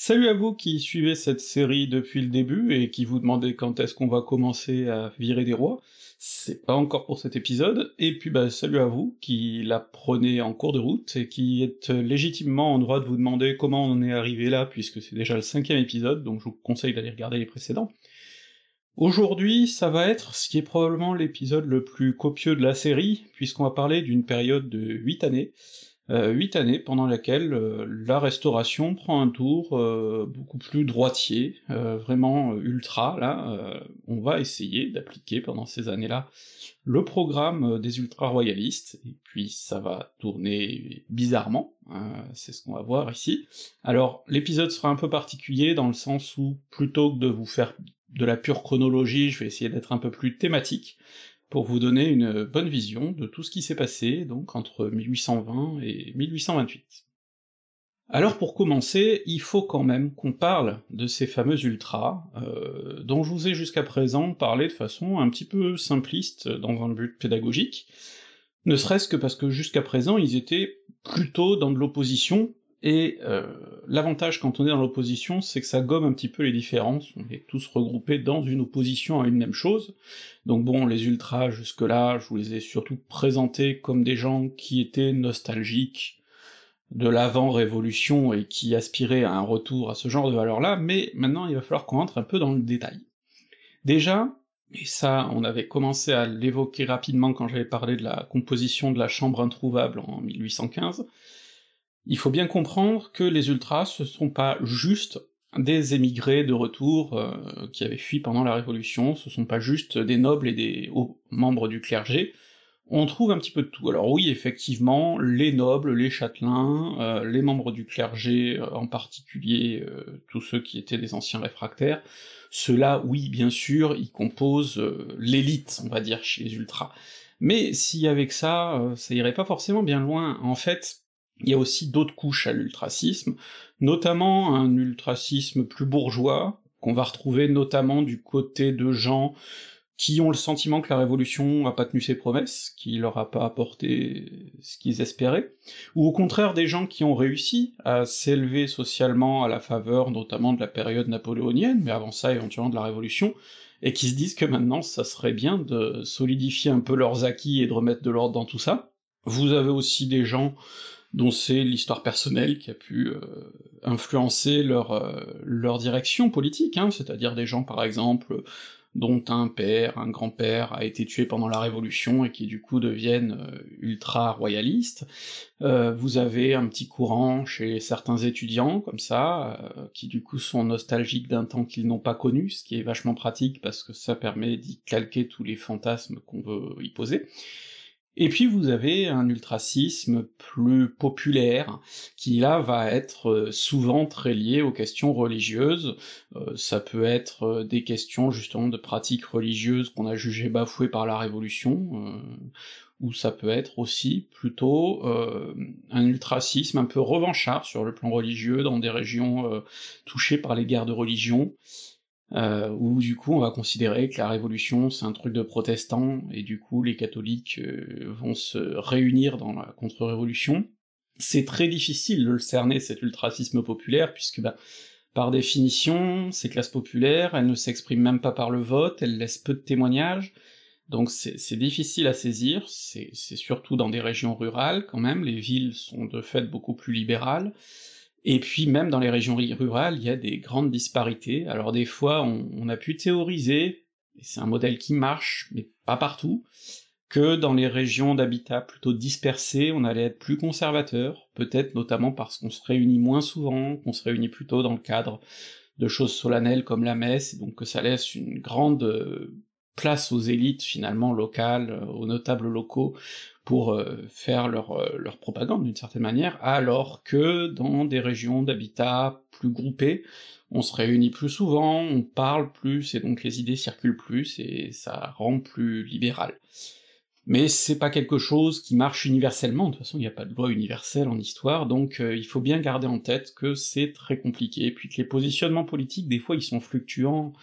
Salut à vous qui suivez cette série depuis le début et qui vous demandez quand est-ce qu'on va commencer à virer des rois, c'est pas encore pour cet épisode, et puis bah salut à vous qui la prenez en cours de route et qui êtes légitimement en droit de vous demander comment on est arrivé là, puisque c'est déjà le cinquième épisode, donc je vous conseille d'aller regarder les précédents. Aujourd'hui, ça va être ce qui est probablement l'épisode le plus copieux de la série, puisqu'on va parler d'une période de 8 années, huit années pendant laquelle euh, la restauration prend un tour euh, beaucoup plus droitier, vraiment ultra, là, on va essayer d'appliquer pendant ces années-là le programme des ultra-royalistes, et puis ça va tourner bizarrement, hein, c'est ce qu'on va voir ici. Alors, l'épisode sera un peu particulier dans le sens où, plutôt que de vous faire de la pure chronologie, je vais essayer d'être un peu plus thématique, pour vous donner une bonne vision de tout ce qui s'est passé, donc entre 1820 et 1828. Alors pour commencer, il faut quand même qu'on parle de ces fameux ultras, euh, dont je vous ai jusqu'à présent parlé de façon un petit peu simpliste dans un but pédagogique, ne serait-ce que parce que jusqu'à présent ils étaient plutôt dans de l'opposition et euh, l'avantage quand on est dans l'opposition, c'est que ça gomme un petit peu les différences, on est tous regroupés dans une opposition à une même chose. Donc bon, les ultras, jusque-là, je vous les ai surtout présentés comme des gens qui étaient nostalgiques de l'avant-révolution et qui aspiraient à un retour à ce genre de valeurs-là, mais maintenant il va falloir qu'on entre un peu dans le détail. Déjà, et ça on avait commencé à l'évoquer rapidement quand j'avais parlé de la composition de la Chambre introuvable en 1815, il faut bien comprendre que les ultras, ce sont pas juste des émigrés de retour euh, qui avaient fui pendant la Révolution, ce sont pas juste des nobles et des hauts membres du clergé, on trouve un petit peu de tout. Alors oui, effectivement, les nobles, les châtelains, euh, les membres du clergé, euh, en particulier tous ceux qui étaient des anciens réfractaires, ceux-là, oui, bien sûr, ils composent l'élite, on va dire, chez les ultras. Mais si avec ça, ça irait pas forcément bien loin, en fait, il y a aussi d'autres couches à l'ultracisme, notamment un ultracisme plus bourgeois, qu'on va retrouver notamment du côté de gens qui ont le sentiment que la Révolution a pas tenu ses promesses, qui leur a pas apporté ce qu'ils espéraient, ou au contraire des gens qui ont réussi à s'élever socialement à la faveur notamment de la période napoléonienne, mais avant ça éventuellement de la Révolution, et qui se disent que maintenant ça serait bien de solidifier un peu leurs acquis et de remettre de l'ordre dans tout ça. Vous avez aussi des gens dont c'est l'histoire personnelle qui a pu euh, influencer leur, euh, leur direction politique, hein, c'est-à-dire des gens par exemple dont un père, un grand-père a été tué pendant la Révolution et qui du coup deviennent euh, ultra-royalistes. vous avez un petit courant chez certains étudiants comme ça, qui du coup sont nostalgiques d'un temps qu'ils n'ont pas connu, ce qui est vachement pratique parce que ça permet d'y calquer tous les fantasmes qu'on veut y poser. Et puis vous avez un ultracisme plus populaire, qui là va être euh, souvent très lié aux questions religieuses, euh, ça peut être euh, des questions justement de pratiques religieuses qu'on a jugées bafouées par la Révolution, ou ça peut être aussi plutôt un ultracisme un peu revanchard sur le plan religieux dans des régions touchées par les guerres de religion, euh, où du coup on va considérer que la révolution c'est un truc de protestants, et du coup les catholiques euh, vont se réunir dans la contre-révolution. C'est très difficile de le cerner cet ultracisme populaire, puisque bah, par définition, ces classes populaires, elles ne s'expriment même pas par le vote, elles laissent peu de témoignages, donc c'est difficile à saisir, c'est surtout dans des régions rurales quand même, les villes sont de fait beaucoup plus libérales, et puis même dans les régions rurales, il y a des grandes disparités. Alors des fois, on, a pu théoriser, et c'est un modèle qui marche, mais pas partout, que dans les régions d'habitat plutôt dispersées, on allait être plus conservateur, peut-être notamment parce qu'on se réunit moins souvent, qu'on se réunit plutôt dans le cadre de choses solennelles comme la messe, et donc que ça laisse une grande euh, place aux élites finalement locales, euh, aux notables locaux, pour euh, faire leur, euh, leur propagande d'une certaine manière, alors que dans des régions d'habitat plus groupées, on se réunit plus souvent, on parle plus, et donc les idées circulent plus, et ça rend plus libéral. Mais c'est pas quelque chose qui marche universellement, de toute façon il n'y a pas de loi universelle en histoire, donc euh, il faut bien garder en tête que c'est très compliqué, puis que les positionnements politiques des fois ils sont fluctuants,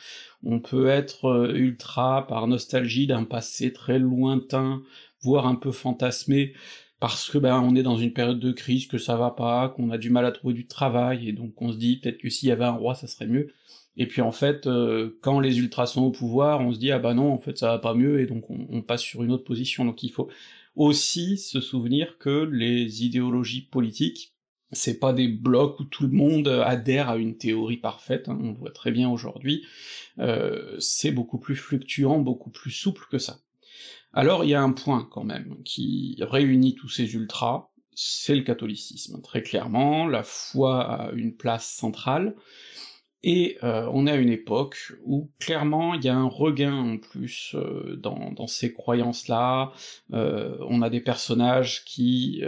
on peut être ultra par nostalgie d'un passé très lointain, voire un peu fantasmé, parce que ben on est dans une période de crise, que ça va pas, qu'on a du mal à trouver du travail, et donc on se dit peut-être que s'il y avait un roi ça serait mieux. Et puis en fait, euh, quand les ultras sont au pouvoir, on se dit ah bah non, en fait ça va pas mieux, et donc on, passe sur une autre position. Donc il faut aussi se souvenir que les idéologies politiques, c'est pas des blocs où tout le monde adhère à une théorie parfaite, hein, on le voit très bien aujourd'hui, euh, c'est beaucoup plus fluctuant, beaucoup plus souple que ça. Alors il y a un point quand même qui réunit tous ces ultras, c'est le catholicisme, très clairement, la foi a une place centrale, et euh, on est à une époque où clairement il y a un regain en plus euh, dans, ces croyances-là, euh, on a des personnages qui,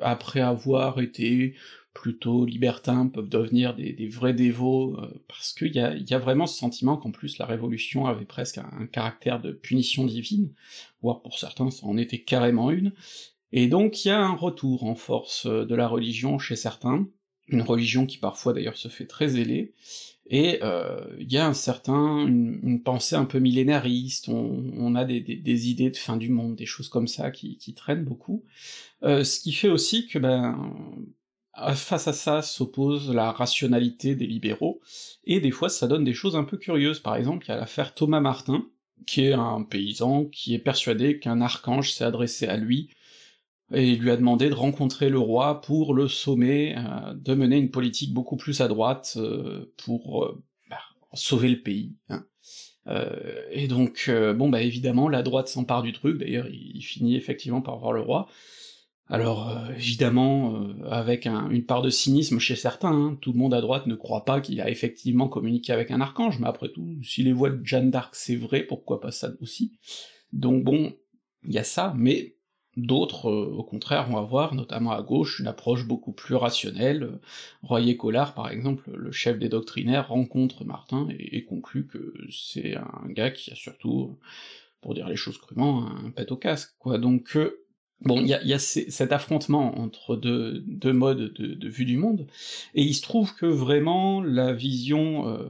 après avoir été plutôt libertins, peuvent devenir des, vrais dévots, parce qu'il y a, y a vraiment ce sentiment qu'en plus la Révolution avait presque un, caractère de punition divine, voire pour certains ça en était carrément une, et donc il y a un retour en force de la religion chez certains, une religion qui parfois d'ailleurs se fait très zélée, et euh, il y a un certain, une, pensée un peu millénariste, on, a des, idées de fin du monde, des choses comme ça qui, traînent beaucoup, euh, ce qui fait aussi que ben face à ça s'oppose la rationalité des libéraux, et des fois ça donne des choses un peu curieuses, par exemple il y a l'affaire Thomas Martin, qui est un paysan qui est persuadé qu'un archange s'est adressé à lui et il lui a demandé de rencontrer le roi pour le sommer euh, de mener une politique beaucoup plus à droite euh, pour euh, bah, sauver le pays. Hein. et donc, bon bah évidemment, la droite s'empare du truc, d'ailleurs il, finit effectivement par voir le roi. Alors évidemment, avec une part de cynisme chez certains, hein, tout le monde à droite ne croit pas qu'il a effectivement communiqué avec un archange, mais après tout, si les voix de Jeanne d'Arc c'est vrai, pourquoi pas ça aussi? Donc bon, il y a ça, mais D'autres, euh, au contraire, vont avoir, notamment à gauche, une approche beaucoup plus rationnelle. Royer Collard, par exemple, le chef des doctrinaires, rencontre Martin et, conclut que c'est un gars qui a surtout, pour dire les choses crûment, un pet au casque, quoi. Donc euh, Bon, il y a, cet affrontement entre deux, modes de, vue du monde, et il se trouve que vraiment la vision euh,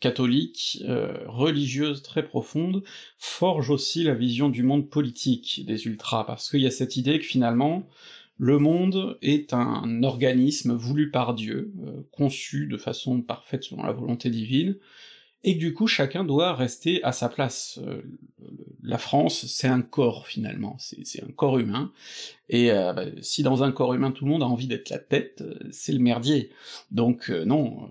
catholique, euh, religieuse très profonde, forge aussi la vision du monde politique des ultras, parce qu'il y a cette idée que finalement, le monde est un organisme voulu par Dieu, euh, conçu de façon parfaite selon la volonté divine, et du coup chacun doit rester à sa place. Euh, la France, c'est un corps finalement, c'est un corps humain, et euh, bah, si dans un corps humain tout le monde a envie d'être la tête, euh, c'est le merdier. Donc non,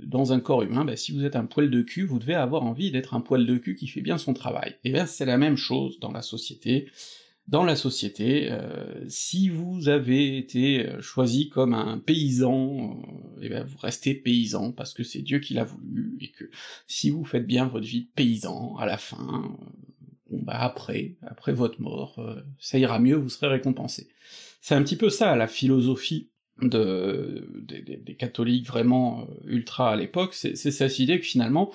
dans un corps humain, bah, si vous êtes un poil de cul, vous devez avoir envie d'être un poil de cul qui fait bien son travail. Et bien c'est la même chose dans la société, dans la société, euh, si vous avez été euh, choisi comme un paysan, euh, eh ben vous restez paysan parce que c'est Dieu qui l'a voulu, et que si vous faites bien votre vie de paysan, à la fin, bon bah après, après votre mort, ça ira mieux, vous serez récompensé. C'est un petit peu ça la philosophie de, des catholiques vraiment ultra à l'époque, c'est cette idée que finalement,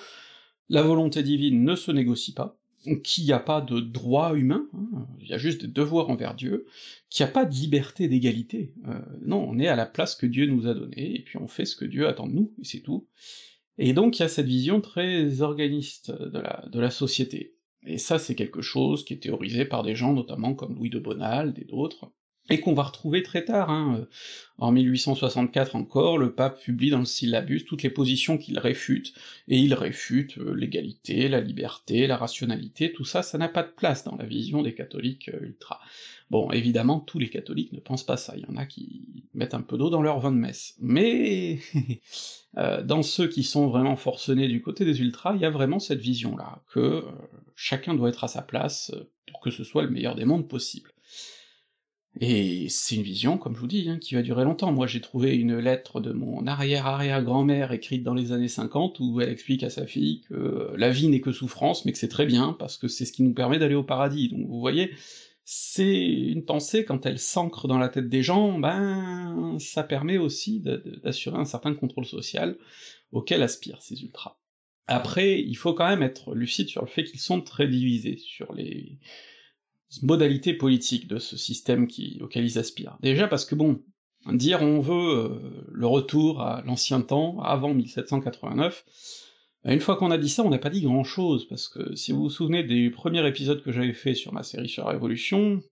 la volonté divine ne se négocie pas, qu'il n'y a pas de droit humain, hein, il y a juste des devoirs envers Dieu, qu'il n'y a pas de liberté d'égalité. Euh, non, on est à la place que Dieu nous a donnée, et puis on fait ce que Dieu attend de nous, et c'est tout. Et donc il y a cette vision très organiste de la, de la société. Et ça, c'est quelque chose qui est théorisé par des gens, notamment comme Louis de Bonald et d'autres, et qu'on va retrouver très tard. Hein. En 1864 encore, le pape publie dans le syllabus toutes les positions qu'il réfute, et il réfute euh, l'égalité, la liberté, la rationalité, tout ça, ça n'a pas de place dans la vision des catholiques euh, ultra. Bon, évidemment, tous les catholiques ne pensent pas ça, il y en a qui mettent un peu d'eau dans leur vin de messe. Mais euh, dans ceux qui sont vraiment forcenés du côté des ultras, il y a vraiment cette vision-là, que chacun doit être à sa place pour que ce soit le meilleur des mondes possible. Et c'est une vision, comme je vous dis, hein, qui va durer longtemps. Moi j'ai trouvé une lettre de mon arrière-arrière-grand-mère écrite dans les années 50 où elle explique à sa fille que la vie n'est que souffrance, mais que c'est très bien, parce que c'est ce qui nous permet d'aller au paradis. Donc vous voyez, c'est une pensée, quand elle s'ancre dans la tête des gens, ben ça permet aussi d'assurer un certain contrôle social auquel aspirent ces ultras. Après, il faut quand même être lucide sur le fait qu'ils sont très divisés sur les modalité politique de ce système qui, auquel ils aspirent. Déjà parce que bon, dire on veut euh, le retour à l'ancien temps, avant 1789, une fois qu'on a dit ça, on n'a pas dit grand chose, parce que si vous vous souvenez des premiers épisodes que j'avais fait sur ma série sur la Révolution,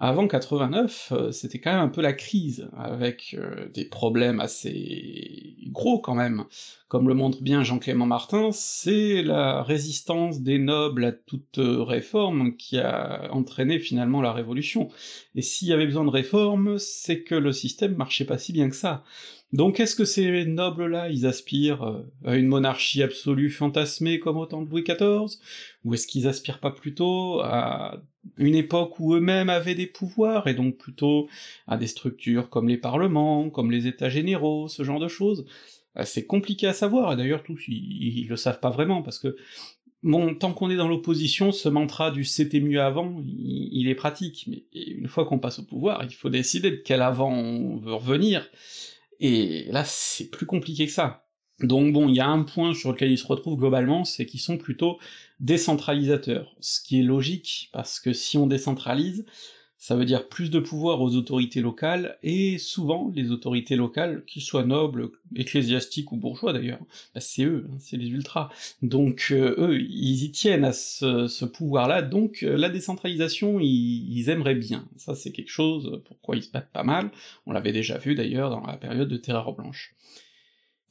Avant 89, euh, c'était quand même un peu la crise, avec euh, des problèmes assez gros quand même. Comme le montre bien Jean-Clément Martin, c'est la résistance des nobles à toute réforme qui a entraîné finalement la révolution. Et s'il y avait besoin de réforme, c'est que le système marchait pas si bien que ça. Donc est-ce que ces nobles-là, ils aspirent euh, à une monarchie absolue fantasmée comme au temps de Louis XIV Ou est-ce qu'ils aspirent pas plutôt à une époque où eux-mêmes avaient des pouvoirs, et donc plutôt à des structures comme les parlements, comme les états généraux, ce genre de choses. Euh, C'est compliqué à savoir, et d'ailleurs tous, ils, le savent pas vraiment, parce que Bon, tant qu'on est dans l'opposition, ce mantra du c'était mieux avant, il, il, est pratique, mais une fois qu'on passe au pouvoir, il faut décider de quel avant on veut revenir, et là, c'est plus compliqué que ça. Donc bon, il y a un point sur lequel ils se retrouvent globalement, c'est qu'ils sont plutôt décentralisateurs, ce qui est logique, parce que si on décentralise, ça veut dire plus de pouvoir aux autorités locales, et souvent, les autorités locales, qu'ils soient nobles, ecclésiastiques ou bourgeois d'ailleurs, bah c'est eux, hein, c'est les ultras. Donc euh, eux, ils y tiennent à ce, pouvoir-là, donc euh, la décentralisation, ils, aimeraient bien. Ça c'est quelque chose pourquoi ils se battent pas mal, on l'avait déjà vu d'ailleurs dans la période de Terreur Blanche.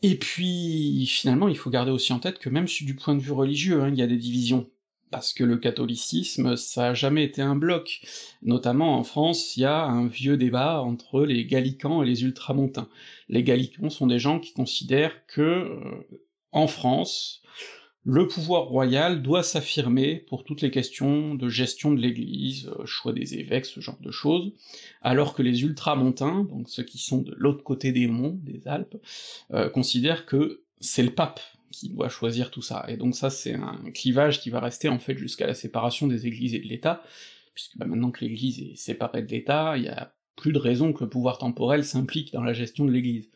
Et puis, finalement, il faut garder aussi en tête que même du point de vue religieux, hein, il y a des divisions parce que le catholicisme, ça a jamais été un bloc. Notamment en France, il y a un vieux débat entre les gallicans et les ultramontains. Les gallicans sont des gens qui considèrent que, euh, en France, le pouvoir royal doit s'affirmer pour toutes les questions de gestion de l'Église, euh, choix des évêques, ce genre de choses, alors que les ultramontains, donc ceux qui sont de l'autre côté des monts, des Alpes, euh, considèrent que c'est le pape qui doit choisir tout ça. Et donc ça, c'est un clivage qui va rester en fait jusqu'à la séparation des églises et de l'État, puisque bah, maintenant que l'Église est séparée de l'État, il y a plus de raison que le pouvoir temporel s'implique dans la gestion de l'Église.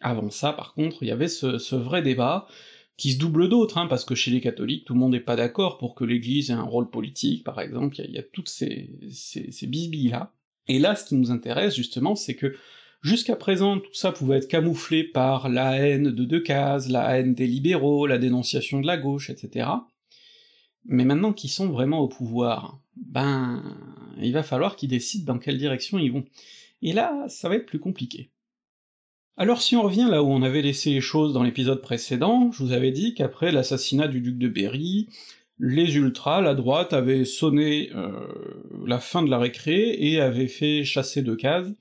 Avant ça, par contre, il y avait ce, vrai débat, qui se double d'autres, hein, parce que chez les catholiques, tout le monde n'est pas d'accord pour que l'Église ait un rôle politique, par exemple, il y, a toutes ces, ces bisbilles-là. Et là, ce qui nous intéresse, justement, c'est que Jusqu'à présent, tout ça pouvait être camouflé par la haine de Decazes, la haine des libéraux, la dénonciation de la gauche, etc. Mais maintenant qu'ils sont vraiment au pouvoir, ben, il va falloir qu'ils décident dans quelle direction ils vont. Et là, ça va être plus compliqué. Alors si on revient là où on avait laissé les choses dans l'épisode précédent, je vous avais dit qu'après l'assassinat du duc de Berry, les ultras, la droite, avaient sonné euh, la fin de la récré et avaient fait chasser Decazes,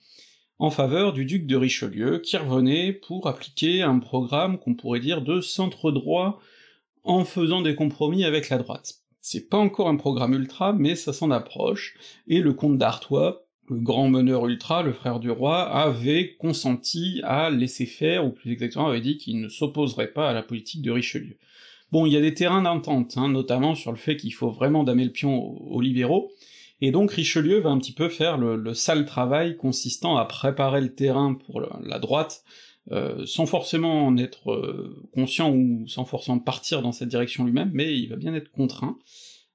en faveur du duc de Richelieu, qui revenait pour appliquer un programme qu'on pourrait dire de centre droit en faisant des compromis avec la droite. C'est pas encore un programme ultra, mais ça s'en approche, et le comte d'Artois, le grand meneur ultra, le frère du roi, avait consenti à laisser faire, ou plus exactement avait dit qu'il ne s'opposerait pas à la politique de Richelieu. Bon, il y a des terrains d'entente, hein, notamment sur le fait qu'il faut vraiment damer le pion aux libéraux, et donc Richelieu va un petit peu faire le, sale travail consistant à préparer le terrain pour la droite, euh, sans forcément en être euh, conscient ou sans forcément partir dans cette direction lui-même, mais il va bien être contraint,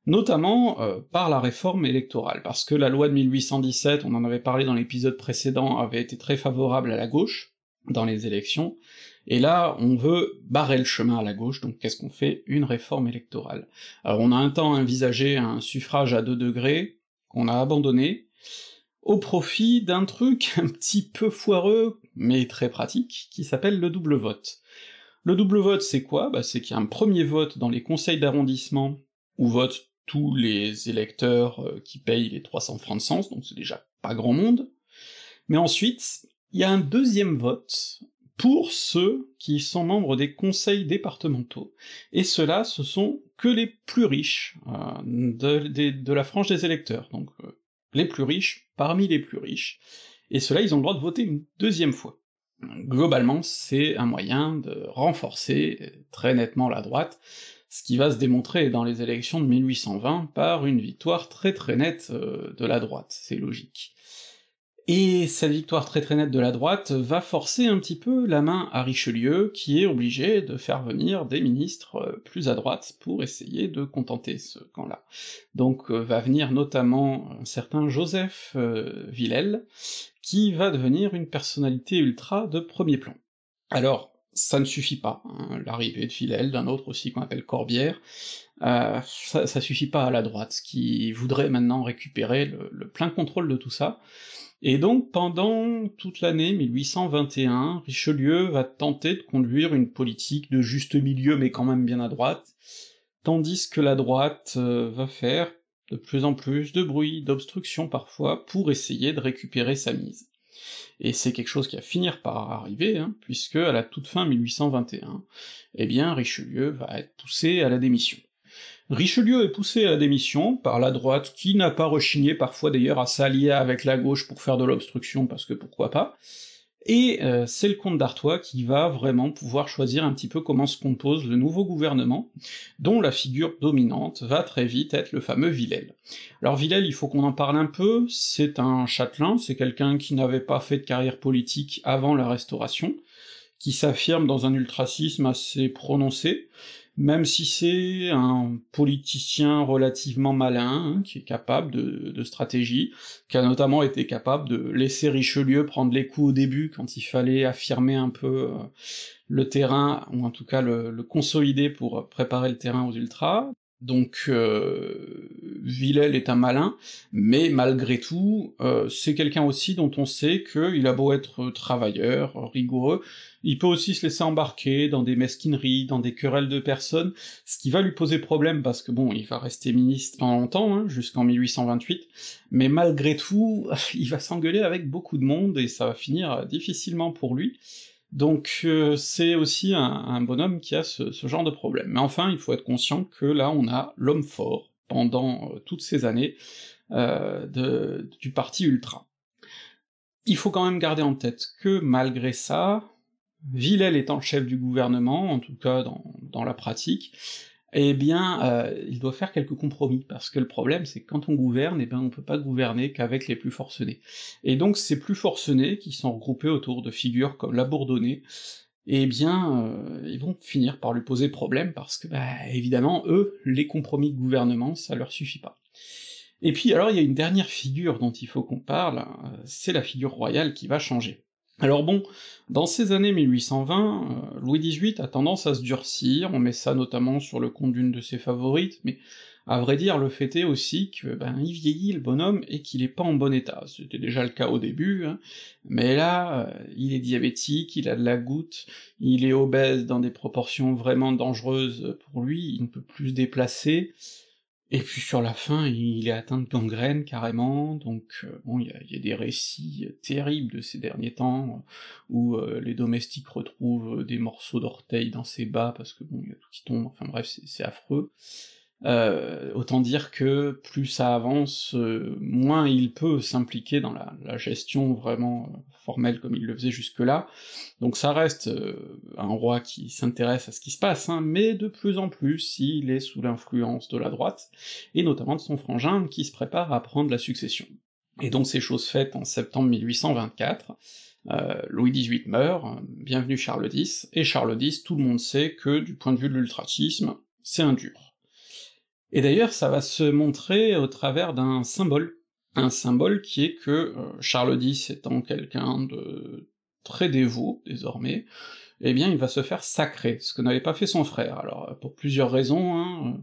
notamment euh, par la réforme électorale, parce que la loi de 1817, on en avait parlé dans l'épisode précédent, avait été très favorable à la gauche dans les élections, et là, on veut barrer le chemin à la gauche, donc qu'est-ce qu'on fait? Une réforme électorale. Alors on a un temps envisagé un suffrage à deux degrés, qu'on a abandonné, au profit d'un truc un petit peu foireux, mais très pratique, qui s'appelle le double vote. Le double vote, c'est quoi? Bah, C'est qu'il y a un premier vote dans les conseils d'arrondissement, où votent tous les électeurs euh, qui payent les 300 francs de sens, donc c'est déjà pas grand monde, mais ensuite, il y a un deuxième vote pour ceux qui sont membres des conseils départementaux, et ceux-là, ce sont que les plus riches euh, de, la frange des électeurs, donc euh, les plus riches parmi les plus riches, et ceux-là, ils ont le droit de voter une deuxième fois. Globalement, c'est un moyen de renforcer très nettement la droite, ce qui va se démontrer dans les élections de 1820 par une victoire très très nette euh, de la droite, c'est logique. Et cette victoire très très nette de la droite va forcer un petit peu la main à Richelieu, qui est obligé de faire venir des ministres euh, plus à droite pour essayer de contenter ce camp-là. Donc euh, va venir notamment un certain Joseph euh, Villèle, qui va devenir une personnalité ultra de premier plan. Alors, ça ne suffit pas. Hein. L'arrivée de Villèle, d'un autre aussi qu'on appelle Corbière, euh, ça, ça, suffit pas à la droite, qui voudrait maintenant récupérer le, plein contrôle de tout ça. Et donc pendant toute l'année 1821, Richelieu va tenter de conduire une politique de juste milieu mais quand même bien à droite, tandis que la droite euh, va faire de plus en plus de bruit, d'obstruction parfois, pour essayer de récupérer sa mise. Et c'est quelque chose qui va finir par arriver, hein, puisque à la toute fin 1821, eh bien Richelieu va être poussé à la démission. Richelieu est poussé à la démission par la droite, qui n'a pas rechigné parfois d'ailleurs à s'allier avec la gauche pour faire de l'obstruction, parce que pourquoi pas, et euh, c'est le comte d'Artois qui va vraiment pouvoir choisir un petit peu comment se compose le nouveau gouvernement, dont la figure dominante va très vite être le fameux Villèle. Alors Villèle, il faut qu'on en parle un peu, c'est un châtelain, c'est quelqu'un qui n'avait pas fait de carrière politique avant la Restauration, qui s'affirme dans un ultracisme assez prononcé, même si c'est un politicien relativement malin, hein, qui est capable de, stratégie, qui a notamment été capable de laisser Richelieu prendre les coups au début quand il fallait affirmer un peu euh, le terrain, ou en tout cas le consolider pour préparer le terrain aux ultras, donc euh, Villèle est un malin, mais malgré tout, euh, c'est quelqu'un aussi dont on sait qu'il a beau être travailleur, rigoureux, il peut aussi se laisser embarquer dans des mesquineries, dans des querelles de personnes, ce qui va lui poser problème parce que bon, il va rester ministre pendant longtemps, hein, jusqu'en 1828, mais malgré tout, il va s'engueuler avec beaucoup de monde et ça va finir difficilement pour lui. Donc euh, c'est aussi un, bonhomme qui a ce, genre de problème. Mais enfin, il faut être conscient que là, on a l'homme fort pendant euh, toutes ces années euh, du parti ultra. Il faut quand même garder en tête que malgré ça, Villèle étant chef du gouvernement, en tout cas dans la pratique, eh bien, euh, il doit faire quelques compromis, parce que le problème, c'est que quand on gouverne, eh bien, on peut pas gouverner qu'avec les plus forcenés. Et donc, ces plus forcenés, qui sont regroupés autour de figures comme la Bourdonnais, eh bien, euh, ils vont finir par lui poser problème, parce que, bah, évidemment, eux, les compromis de gouvernement, ça leur suffit pas. Et puis, alors, il y a une dernière figure dont il faut qu'on parle, euh, c'est la figure royale qui va changer. Alors bon, dans ces années 1820, euh, Louis XVIII a tendance à se durcir, on met ça notamment sur le compte d'une de ses favorites, mais à vrai dire, le fait est aussi que ben il vieillit le bonhomme et qu'il est pas en bon état. C'était déjà le cas au début, hein, mais là, euh, il est diabétique, il a de la goutte, il est obèse dans des proportions vraiment dangereuses pour lui, il ne peut plus se déplacer, et puis sur la fin, il est atteint de gangrène carrément, donc euh, bon, il y a, des récits terribles de ces derniers temps, où euh, les domestiques retrouvent des morceaux d'orteils dans ses bas, parce que bon, il y a tout qui tombe, enfin bref, c'est affreux. Euh, autant dire que plus ça avance, euh, moins il peut s'impliquer dans la, gestion vraiment euh, formelle comme il le faisait jusque-là. Donc ça reste un roi qui s'intéresse à ce qui se passe, hein, mais de plus en plus il est sous l'influence de la droite, et notamment de son frangin qui se prépare à prendre la succession. Et donc ces choses faites en septembre 1824, Louis XVIII meurt, bienvenue Charles X, et Charles X, tout le monde sait que du point de vue de l'ultratisme, c'est un dur. Et d'ailleurs, ça va se montrer au travers d'un symbole, un symbole qui est que euh, Charles X étant quelqu'un de très dévot désormais, eh bien il va se faire sacrer, ce que n'avait pas fait son frère. Alors euh, pour plusieurs raisons, hein, euh,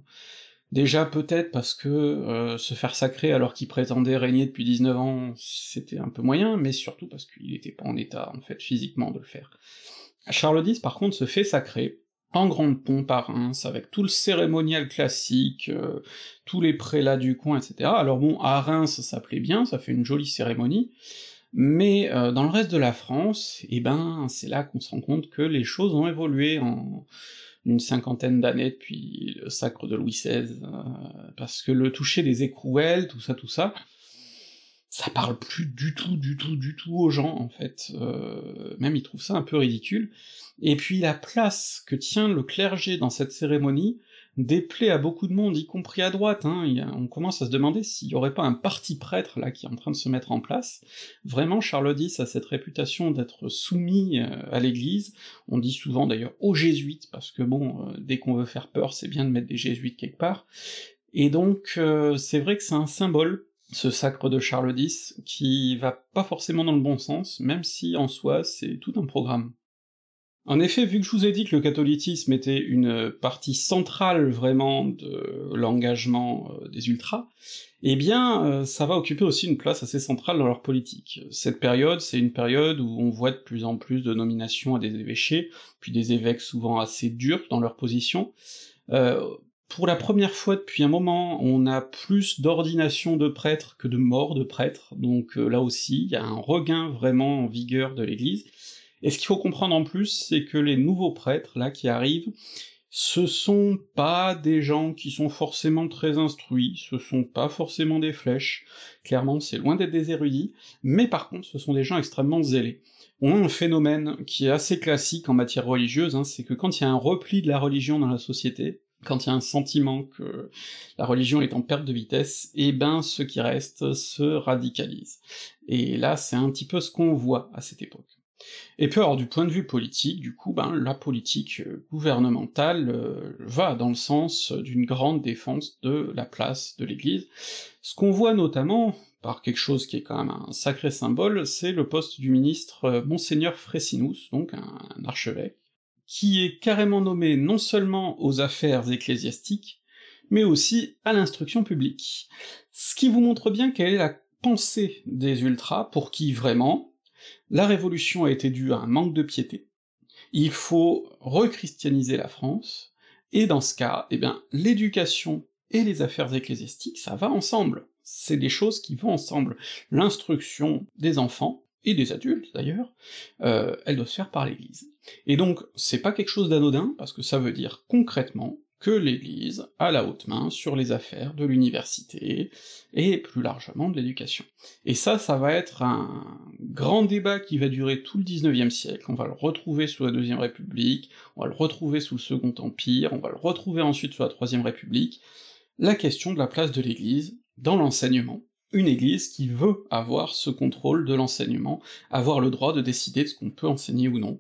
déjà peut-être parce que se faire sacrer alors qu'il prétendait régner depuis 19 ans, c'était un peu moyen, mais surtout parce qu'il était pas en état, en fait, physiquement de le faire. Charles X, par contre, se fait sacrer, en grande pompe à Reims, avec tout le cérémonial classique, euh, tous les prélats du coin, etc. Alors bon, à Reims, ça plaît bien, ça fait une jolie cérémonie, mais euh, dans le reste de la France, eh ben, c'est là qu'on se rend compte que les choses ont évolué en une cinquantaine d'années depuis le sacre de Louis XVI, euh, parce que le toucher des écrouelles, tout ça, tout ça, ça parle plus du tout, du tout, du tout aux gens, en fait. Euh, même ils trouvent ça un peu ridicule. Et puis la place que tient le clergé dans cette cérémonie déplaît à beaucoup de monde, y compris à droite, hein. on commence à se demander s'il y aurait pas un parti prêtre là qui est en train de se mettre en place. Vraiment, Charles X a cette réputation d'être soumis euh, à l'église, on dit souvent d'ailleurs aux jésuites, parce que bon, euh, dès qu'on veut faire peur, c'est bien de mettre des jésuites quelque part, et donc c'est vrai que c'est un symbole ce sacre de Charles X, qui va pas forcément dans le bon sens, même si en soi c'est tout un programme. En effet, vu que je vous ai dit que le catholicisme était une partie centrale vraiment de l'engagement euh, des ultras, eh bien, euh, ça va occuper aussi une place assez centrale dans leur politique. Cette période, c'est une période où on voit de plus en plus de nominations à des évêchés, puis des évêques souvent assez durs dans leur position. Euh, pour la première fois depuis un moment, on a plus d'ordination de prêtres que de morts de prêtres, donc là aussi, il y a un regain vraiment en vigueur de l'Église, et ce qu'il faut comprendre en plus, c'est que les nouveaux prêtres, là, qui arrivent, ce sont pas des gens qui sont forcément très instruits, ce sont pas forcément des flèches, clairement c'est loin d'être des érudits, mais par contre ce sont des gens extrêmement zélés. On a un phénomène qui est assez classique en matière religieuse, hein, c'est que quand il y a un repli de la religion dans la société, quand il y a un sentiment que la religion est en perte de vitesse, eh ben ceux qui restent se radicalisent. Et là c'est un petit peu ce qu'on voit à cette époque. Et puis alors du point de vue politique, du coup, ben la politique gouvernementale euh, va dans le sens d'une grande défense de la place de l'Église. Ce qu'on voit notamment, par quelque chose qui est quand même un sacré symbole, c'est le poste du ministre euh, Monseigneur donc un archevêque, qui est carrément nommé non seulement aux affaires ecclésiastiques, mais aussi à l'instruction publique. Ce qui vous montre bien quelle est la pensée des ultras, pour qui vraiment, la révolution a été due à un manque de piété, il faut rechristianiser la France, et dans ce cas, eh bien, l'éducation et les affaires ecclésiastiques, ça va ensemble. C'est des choses qui vont ensemble. L'instruction des enfants, et des adultes d'ailleurs, euh, elle doit se faire par l'Église. Et donc, c'est pas quelque chose d'anodin, parce que ça veut dire concrètement que l'Église a la haute main sur les affaires de l'université, et plus largement de l'éducation. Et ça, ça va être un grand débat qui va durer tout le 19e siècle, on va le retrouver sous la Deuxième République, on va le retrouver sous le Second Empire, on va le retrouver ensuite sous la Troisième République, la question de la place de l'Église dans l'enseignement, une église qui veut avoir ce contrôle de l'enseignement, avoir le droit de décider de ce qu'on peut enseigner ou non.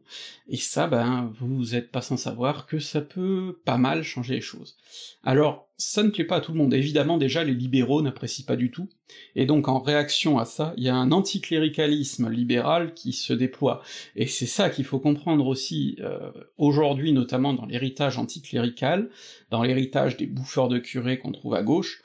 Et ça, ben, vous êtes pas sans savoir que ça peut pas mal changer les choses. Alors, ça ne plaît pas à tout le monde, évidemment déjà les libéraux n'apprécient pas du tout, et donc en réaction à ça, il y a un anticléricalisme libéral qui se déploie, et c'est ça qu'il faut comprendre aussi euh, aujourd'hui, notamment dans l'héritage anticlérical, dans l'héritage des bouffeurs de curés qu'on trouve à gauche,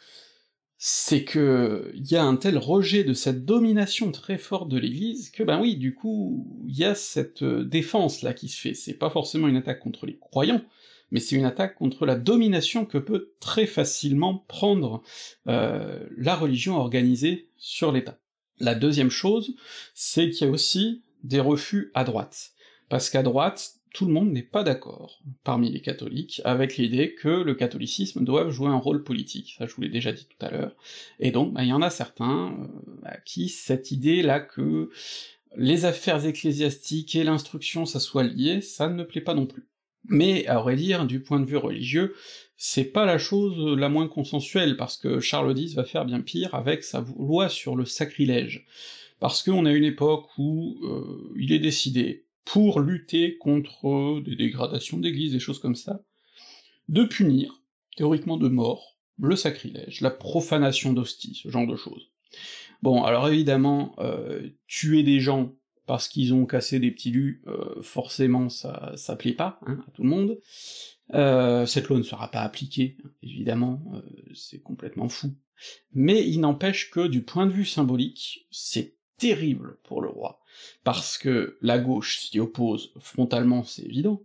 c'est que il y a un tel rejet de cette domination très forte de l'Église que ben oui, du coup, il y a cette euh, défense là qui se fait. C'est pas forcément une attaque contre les croyants, mais c'est une attaque contre la domination que peut très facilement prendre euh, la religion organisée sur l'État. La deuxième chose, c'est qu'il y a aussi des refus à droite. Parce qu'à droite, tout le monde n'est pas d'accord, parmi les catholiques, avec l'idée que le catholicisme doit jouer un rôle politique, ça je vous l'ai déjà dit tout à l'heure, et donc bah, il y en a certains euh, à qui cette idée-là que les affaires ecclésiastiques et l'instruction ça soit lié, ça ne plaît pas non plus. Mais à vrai dire, du point de vue religieux, c'est pas la chose la moins consensuelle, parce que Charles X va faire bien pire avec sa loi sur le sacrilège. Parce qu'on a une époque où euh, il est décidé, pour lutter contre des dégradations d'églises, des choses comme ça, de punir, théoriquement de mort, le sacrilège, la profanation d'hostie, ce genre de choses. Bon, alors évidemment, euh, tuer des gens parce qu'ils ont cassé des petits lus, euh, forcément ça, ça plaît pas hein, à tout le monde. Euh, cette loi ne sera pas appliquée, évidemment, c'est complètement fou. Mais il n'empêche que du point de vue symbolique, c'est terrible pour le roi, parce que la gauche s'y oppose frontalement, c'est évident,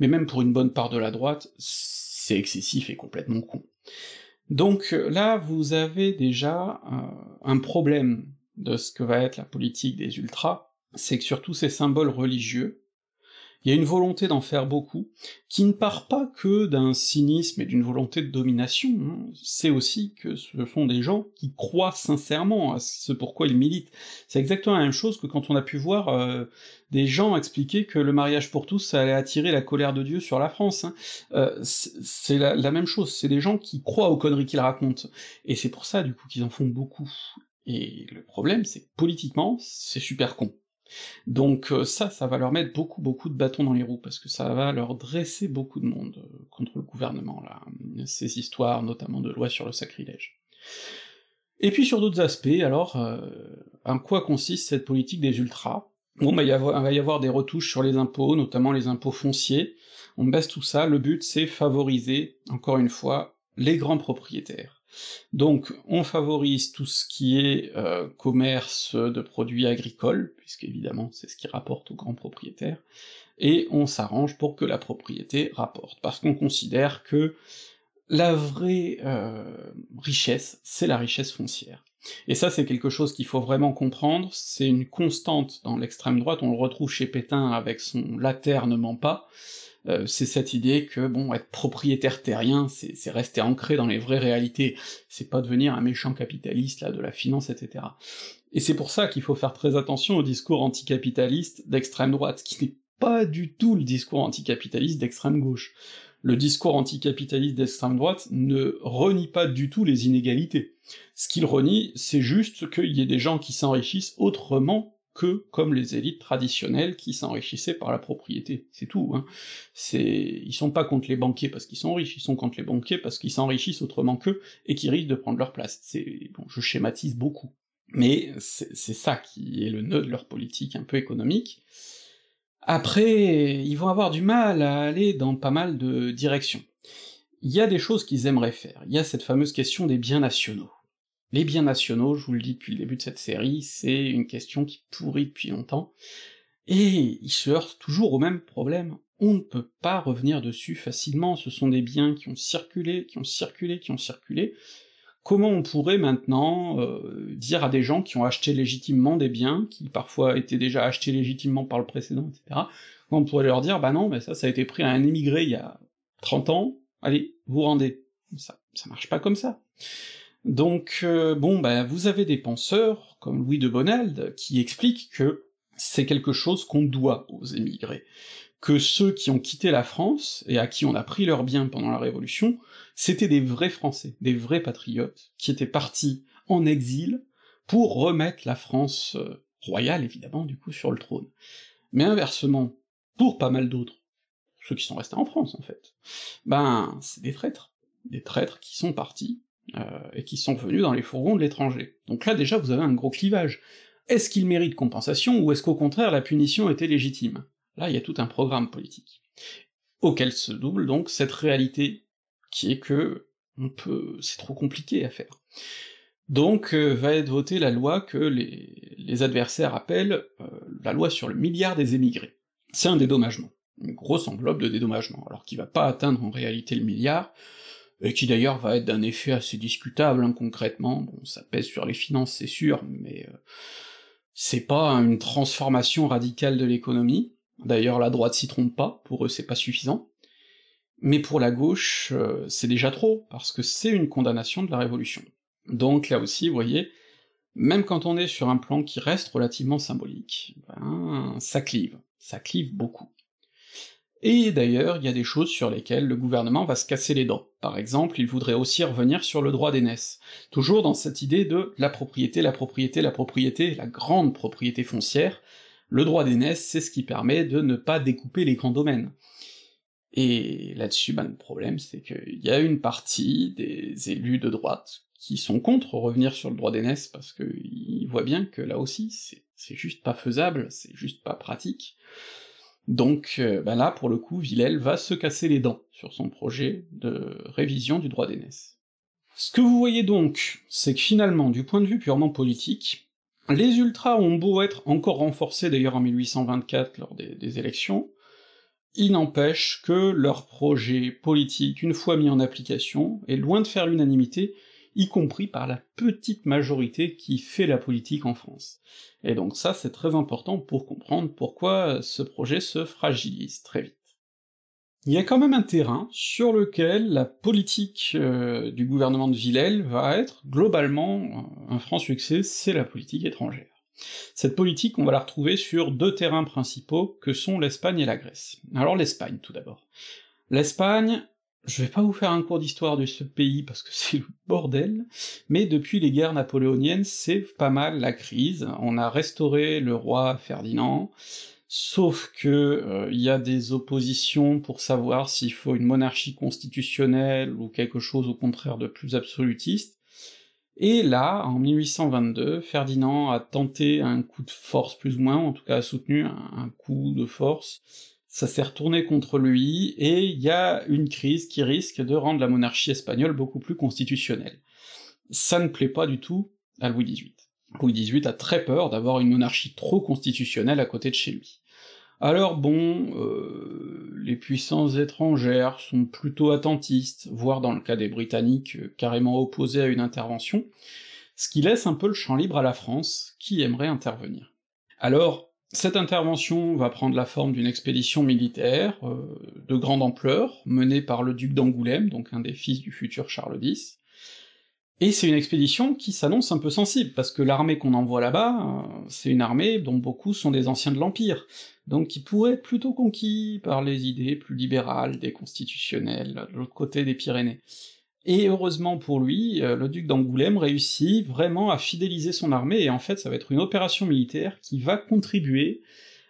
mais même pour une bonne part de la droite, c'est excessif et complètement con. Donc là, vous avez déjà euh, un problème de ce que va être la politique des ultras, c'est que sur tous ces symboles religieux, il y a une volonté d'en faire beaucoup, qui ne part pas que d'un cynisme et d'une volonté de domination, hein. c'est aussi que ce sont des gens qui croient sincèrement à ce pourquoi ils militent. C'est exactement la même chose que quand on a pu voir euh, des gens expliquer que le mariage pour tous, ça allait attirer la colère de Dieu sur la France. Hein. Euh, c'est la, la, même chose, c'est des gens qui croient aux conneries qu'ils racontent, et c'est pour ça du coup qu'ils en font beaucoup. Et le problème, c'est que politiquement, c'est super con. Donc euh, ça, ça va leur mettre beaucoup beaucoup de bâtons dans les roues, parce que ça va leur dresser beaucoup de monde euh, contre le gouvernement, là, ces histoires, notamment de loi sur le sacrilège. Et puis sur d'autres aspects, alors, euh, en quoi consiste cette politique des ultras? Bon, bah, il va y avoir des retouches sur les impôts, notamment les impôts fonciers, on baisse tout ça, le but c'est favoriser, encore une fois, les grands propriétaires. Donc on favorise tout ce qui est euh, commerce de produits agricoles, puisqu'évidemment c'est ce qui rapporte aux grands propriétaires, et on s'arrange pour que la propriété rapporte, parce qu'on considère que la vraie euh, richesse, c'est la richesse foncière. Et ça, c'est quelque chose qu'il faut vraiment comprendre, c'est une constante dans l'extrême droite, on le retrouve chez Pétain avec son « la terre ne ment pas », euh, c'est cette idée que, bon, être propriétaire terrien, c'est rester ancré dans les vraies réalités, c'est pas devenir un méchant capitaliste, là, de la finance, etc. Et c'est pour ça qu'il faut faire très attention au discours anticapitaliste d'extrême droite, qui n'est pas du tout le discours anticapitaliste d'extrême gauche. Le discours anticapitaliste d'extrême droite ne renie pas du tout les inégalités. Ce qu'il renie, c'est juste qu'il y ait des gens qui s'enrichissent autrement que comme les élites traditionnelles qui s'enrichissaient par la propriété, c'est tout, hein. C'est... Ils sont pas contre les banquiers parce qu'ils sont riches, ils sont contre les banquiers parce qu'ils s'enrichissent autrement qu'eux, et qui risquent de prendre leur place. C'est... bon, je schématise beaucoup. Mais c'est, ça qui est le nœud de leur politique un peu économique. Après, ils vont avoir du mal à aller dans pas mal de directions. Il y a des choses qu'ils aimeraient faire, il y a cette fameuse question des biens nationaux. Les biens nationaux, je vous le dis depuis le début de cette série, c'est une question qui pourrit depuis longtemps, et ils se heurtent toujours au même problème. On ne peut pas revenir dessus facilement, ce sont des biens qui ont circulé, qui ont circulé, qui ont circulé. Comment on pourrait maintenant euh, dire à des gens qui ont acheté légitimement des biens, qui parfois étaient déjà achetés légitimement par le précédent, etc., on pourrait leur dire, bah non, mais ça, ça a été pris à un émigré il y a 30 ans, allez, vous rendez. Ça, ça marche pas comme ça. Donc, euh, bon, ben, vous avez des penseurs, comme Louis de Bonald, qui expliquent que c'est quelque chose qu'on doit aux émigrés, que ceux qui ont quitté la France, et à qui on a pris leurs biens pendant la Révolution, c'était des vrais Français, des vrais patriotes, qui étaient partis en exil pour remettre la France euh, royale, évidemment, du coup, sur le trône. Mais inversement, pour pas mal d'autres, ceux qui sont restés en France, en fait, ben, c'est des traîtres, des traîtres qui sont partis euh, et qui sont venus dans les fourgons de l'étranger. Donc là déjà vous avez un gros clivage. Est-ce qu'il mérite compensation, ou est-ce qu'au contraire la punition était légitime? Là il y a tout un programme politique, auquel se double donc cette réalité qui est que on peut... c'est trop compliqué à faire. Donc euh, va être votée la loi que les, adversaires appellent euh, la loi sur le milliard des émigrés. C'est un dédommagement, une grosse enveloppe de dédommagement, alors qu'il va pas atteindre en réalité le milliard, et qui d'ailleurs va être d'un effet assez discutable hein, concrètement, bon ça pèse sur les finances c'est sûr, mais euh, c'est pas une transformation radicale de l'économie, d'ailleurs la droite s'y trompe pas, pour eux c'est pas suffisant, mais pour la gauche euh, c'est déjà trop, parce que c'est une condamnation de la révolution. Donc là aussi, vous voyez, même quand on est sur un plan qui reste relativement symbolique, ben, ça clive, ça clive beaucoup. Et d'ailleurs, il y a des choses sur lesquelles le gouvernement va se casser les dents. Par exemple, il voudrait aussi revenir sur le droit d'aînesse, toujours dans cette idée de la propriété, la propriété, la propriété, la grande propriété foncière. Le droit d'aînesse, c'est ce qui permet de ne pas découper les grands domaines. Et là-dessus, ben, le problème, c'est qu'il y a une partie des élus de droite qui sont contre revenir sur le droit d'aînesse, parce qu'ils voient bien que là aussi, c'est juste pas faisable, c'est juste pas pratique. Donc euh, bah là, pour le coup, Villel va se casser les dents sur son projet de révision du droit d'aînesse. Ce que vous voyez donc, c'est que finalement, du point de vue purement politique, les ultras ont beau être encore renforcés d'ailleurs en 1824 lors des, des élections, il n'empêche que leur projet politique, une fois mis en application, est loin de faire l'unanimité, y compris par la petite majorité qui fait la politique en France. Et donc ça, c'est très important pour comprendre pourquoi ce projet se fragilise très vite. Il y a quand même un terrain sur lequel la politique euh, du gouvernement de Villèle va être globalement un franc succès, c'est la politique étrangère. Cette politique, on va la retrouver sur deux terrains principaux que sont l'Espagne et la Grèce. Alors l'Espagne tout d'abord. L'Espagne, je vais pas vous faire un cours d'histoire de ce pays parce que c'est le bordel, mais depuis les guerres napoléoniennes, c'est pas mal la crise. On a restauré le roi Ferdinand, sauf que euh, il y a des oppositions pour savoir s'il faut une monarchie constitutionnelle ou quelque chose au contraire de plus absolutiste. Et là, en 1822, Ferdinand a tenté un coup de force plus ou moins, en tout cas a soutenu un, coup de force, ça s'est retourné contre lui, et il y a une crise qui risque de rendre la monarchie espagnole beaucoup plus constitutionnelle. Ça ne plaît pas du tout à Louis XVIII. Louis XVIII a très peur d'avoir une monarchie trop constitutionnelle à côté de chez lui. Alors bon, euh, les puissances étrangères sont plutôt attentistes, voire dans le cas des Britanniques, euh, carrément opposés à une intervention, ce qui laisse un peu le champ libre à la France, qui aimerait intervenir. Alors, cette intervention va prendre la forme d'une expédition militaire euh, de grande ampleur, menée par le duc d'Angoulême, donc un des fils du futur Charles X, et c'est une expédition qui s'annonce un peu sensible, parce que l'armée qu'on envoie là-bas, c'est une armée dont beaucoup sont des anciens de l'Empire, donc qui pourrait être plutôt conquis par les idées plus libérales des constitutionnels, de l'autre côté des Pyrénées. Et heureusement pour lui, euh, le duc d'Angoulême réussit vraiment à fidéliser son armée, et en fait ça va être une opération militaire qui va contribuer